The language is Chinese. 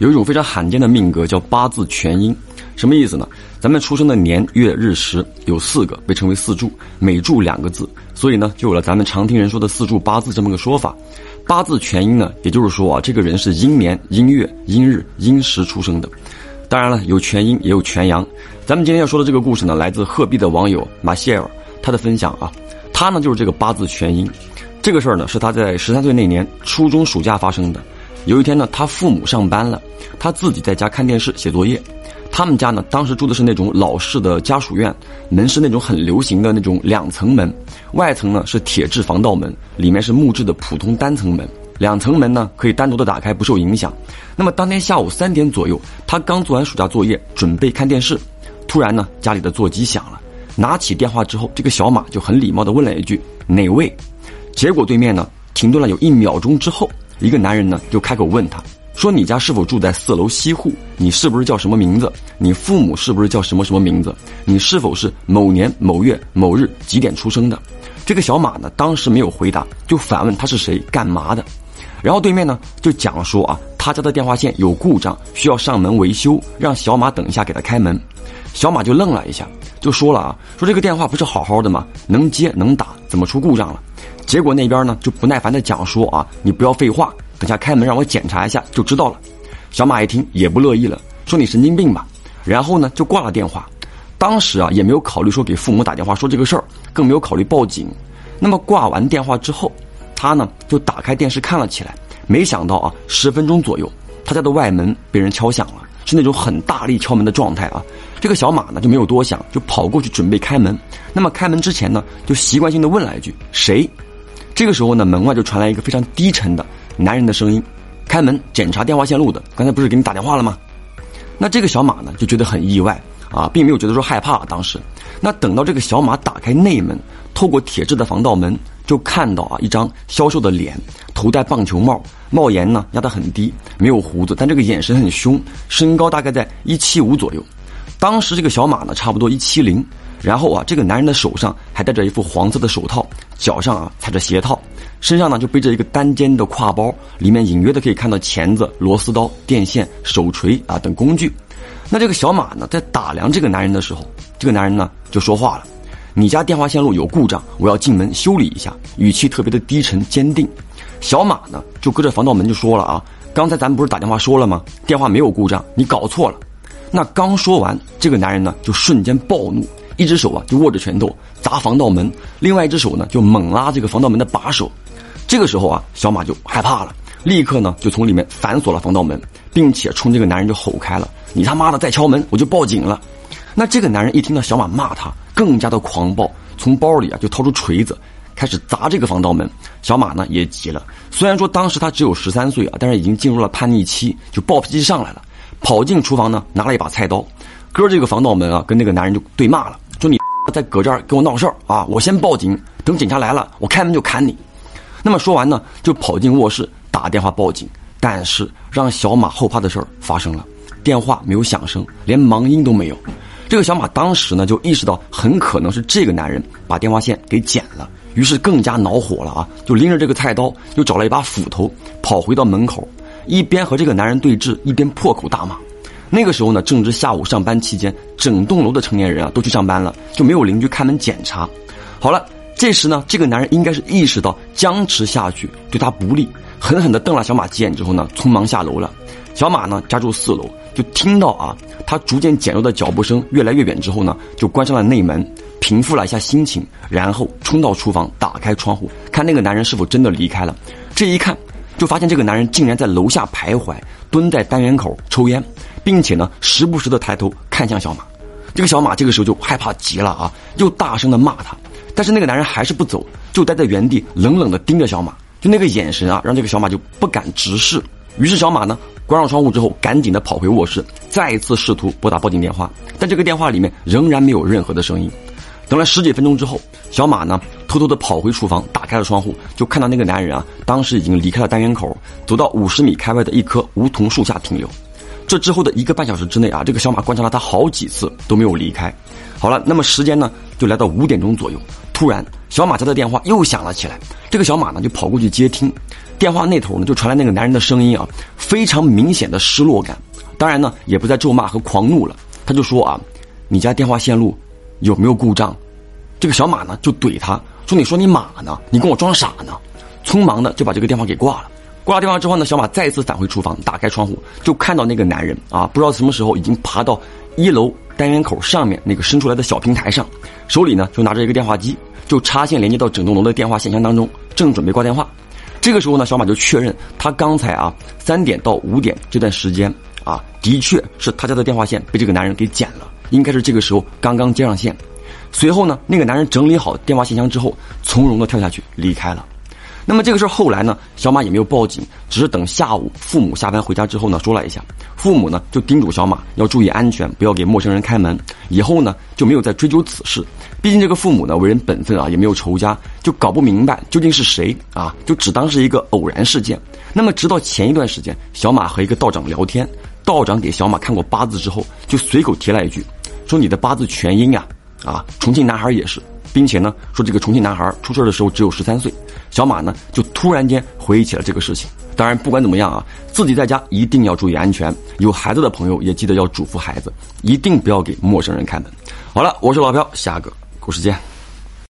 有一种非常罕见的命格叫八字全阴，什么意思呢？咱们出生的年月日时有四个，被称为四柱，每柱两个字，所以呢，就有了咱们常听人说的四柱八字这么个说法。八字全阴呢，也就是说啊，这个人是阴年、阴月、阴日、阴时出生的。当然了，有全阴也有全阳。咱们今天要说的这个故事呢，来自鹤壁的网友马歇尔，他的分享啊，他呢就是这个八字全阴。这个事儿呢，是他在十三岁那年初中暑假发生的。有一天呢，他父母上班了，他自己在家看电视写作业。他们家呢，当时住的是那种老式的家属院，门是那种很流行的那种两层门，外层呢是铁质防盗门，里面是木质的普通单层门。两层门呢可以单独的打开，不受影响。那么当天下午三点左右，他刚做完暑假作业，准备看电视，突然呢，家里的座机响了，拿起电话之后，这个小马就很礼貌的问了一句：“哪位？”结果对面呢停顿了有一秒钟之后。一个男人呢，就开口问他，说：“你家是否住在四楼西户？你是不是叫什么名字？你父母是不是叫什么什么名字？你是否是某年某月某日几点出生的？”这个小马呢，当时没有回答，就反问他是谁，干嘛的？然后对面呢，就讲说啊，他家的电话线有故障，需要上门维修，让小马等一下给他开门。小马就愣了一下，就说了啊，说这个电话不是好好的吗？能接能打，怎么出故障了？结果那边呢就不耐烦的讲说啊，你不要废话，等下开门让我检查一下就知道了。小马一听也不乐意了，说你神经病吧。然后呢就挂了电话。当时啊也没有考虑说给父母打电话说这个事儿，更没有考虑报警。那么挂完电话之后，他呢就打开电视看了起来。没想到啊，十分钟左右，他家的外门被人敲响了，是那种很大力敲门的状态啊。这个小马呢就没有多想，就跑过去准备开门。那么开门之前呢，就习惯性的问了一句：“谁？”这个时候呢，门外就传来一个非常低沉的男人的声音：“开门，检查电话线路的。刚才不是给你打电话了吗？”那这个小马呢，就觉得很意外啊，并没有觉得说害怕。当时，那等到这个小马打开内门，透过铁质的防盗门，就看到啊一张消瘦的脸，头戴棒球帽，帽檐呢压得很低，没有胡子，但这个眼神很凶，身高大概在一七五左右。当时这个小马呢，差不多一七零。然后啊，这个男人的手上还戴着一副黄色的手套，脚上啊踩着鞋套，身上呢就背着一个单肩的挎包，里面隐约的可以看到钳子、螺丝刀、电线、手锤啊等工具。那这个小马呢，在打量这个男人的时候，这个男人呢就说话了：“你家电话线路有故障，我要进门修理一下。”语气特别的低沉坚定。小马呢就隔着防盗门就说了：“啊，刚才咱们不是打电话说了吗？电话没有故障，你搞错了。”那刚说完，这个男人呢就瞬间暴怒。一只手啊就握着拳头砸防盗门，另外一只手呢就猛拉这个防盗门的把手。这个时候啊，小马就害怕了，立刻呢就从里面反锁了防盗门，并且冲这个男人就吼开了：“你他妈的再敲门，我就报警了！”那这个男人一听到小马骂他，更加的狂暴，从包里啊就掏出锤子，开始砸这个防盗门。小马呢也急了，虽然说当时他只有十三岁啊，但是已经进入了叛逆期，就暴脾气上来了，跑进厨房呢拿了一把菜刀，割这个防盗门啊，跟那个男人就对骂了。在搁这儿给我闹事儿啊！我先报警，等警察来了，我开门就砍你。那么说完呢，就跑进卧室打电话报警。但是让小马后怕的事儿发生了，电话没有响声，连忙音都没有。这个小马当时呢就意识到很可能是这个男人把电话线给剪了，于是更加恼火了啊！就拎着这个菜刀，又找了一把斧头，跑回到门口，一边和这个男人对峙，一边破口大骂。那个时候呢，正值下午上班期间，整栋楼的成年人啊都去上班了，就没有邻居开门检查。好了，这时呢，这个男人应该是意识到僵持下去对他不利，狠狠地瞪了小马几眼之后呢，匆忙下楼了。小马呢家住四楼，就听到啊他逐渐减弱的脚步声越来越远之后呢，就关上了内门，平复了一下心情，然后冲到厨房，打开窗户，看那个男人是否真的离开了。这一看，就发现这个男人竟然在楼下徘徊，蹲在单元口抽烟。并且呢，时不时的抬头看向小马，这个小马这个时候就害怕极了啊，又大声的骂他，但是那个男人还是不走，就待在原地，冷冷的盯着小马，就那个眼神啊，让这个小马就不敢直视。于是小马呢，关上窗户之后，赶紧的跑回卧室，再一次试图拨打报警电话，但这个电话里面仍然没有任何的声音。等了十几分钟之后，小马呢，偷偷的跑回厨房，打开了窗户，就看到那个男人啊，当时已经离开了单元口，走到五十米开外的一棵梧桐树下停留。这之后的一个半小时之内啊，这个小马观察了他好几次都没有离开。好了，那么时间呢就来到五点钟左右，突然小马家的电话又响了起来。这个小马呢就跑过去接听，电话那头呢就传来那个男人的声音啊，非常明显的失落感。当然呢，也不再咒骂和狂怒了，他就说啊，你家电话线路有没有故障？这个小马呢就怼他说：“你说你马呢？你跟我装傻呢？”匆忙的就把这个电话给挂了。挂了电话之后呢，小马再次返回厨房，打开窗户就看到那个男人啊，不知道什么时候已经爬到一楼单元口上面那个伸出来的小平台上，手里呢就拿着一个电话机，就插线连接到整栋楼的电话线箱当中，正准备挂电话。这个时候呢，小马就确认他刚才啊三点到五点这段时间啊，的确是他家的电话线被这个男人给剪了，应该是这个时候刚刚接上线。随后呢，那个男人整理好电话信箱之后，从容的跳下去离开了。那么这个事儿后来呢，小马也没有报警，只是等下午父母下班回家之后呢，说了一下。父母呢就叮嘱小马要注意安全，不要给陌生人开门。以后呢就没有再追究此事。毕竟这个父母呢为人本分啊，也没有仇家，就搞不明白究竟是谁啊，就只当是一个偶然事件。那么直到前一段时间，小马和一个道长聊天，道长给小马看过八字之后，就随口提了一句，说你的八字全阴。啊，啊重庆男孩也是，并且呢，说这个重庆男孩出事的时候只有十三岁。小马呢，就突然间回忆起了这个事情。当然，不管怎么样啊，自己在家一定要注意安全。有孩子的朋友也记得要嘱咐孩子，一定不要给陌生人开门。好了，我是老朴，下个故事见。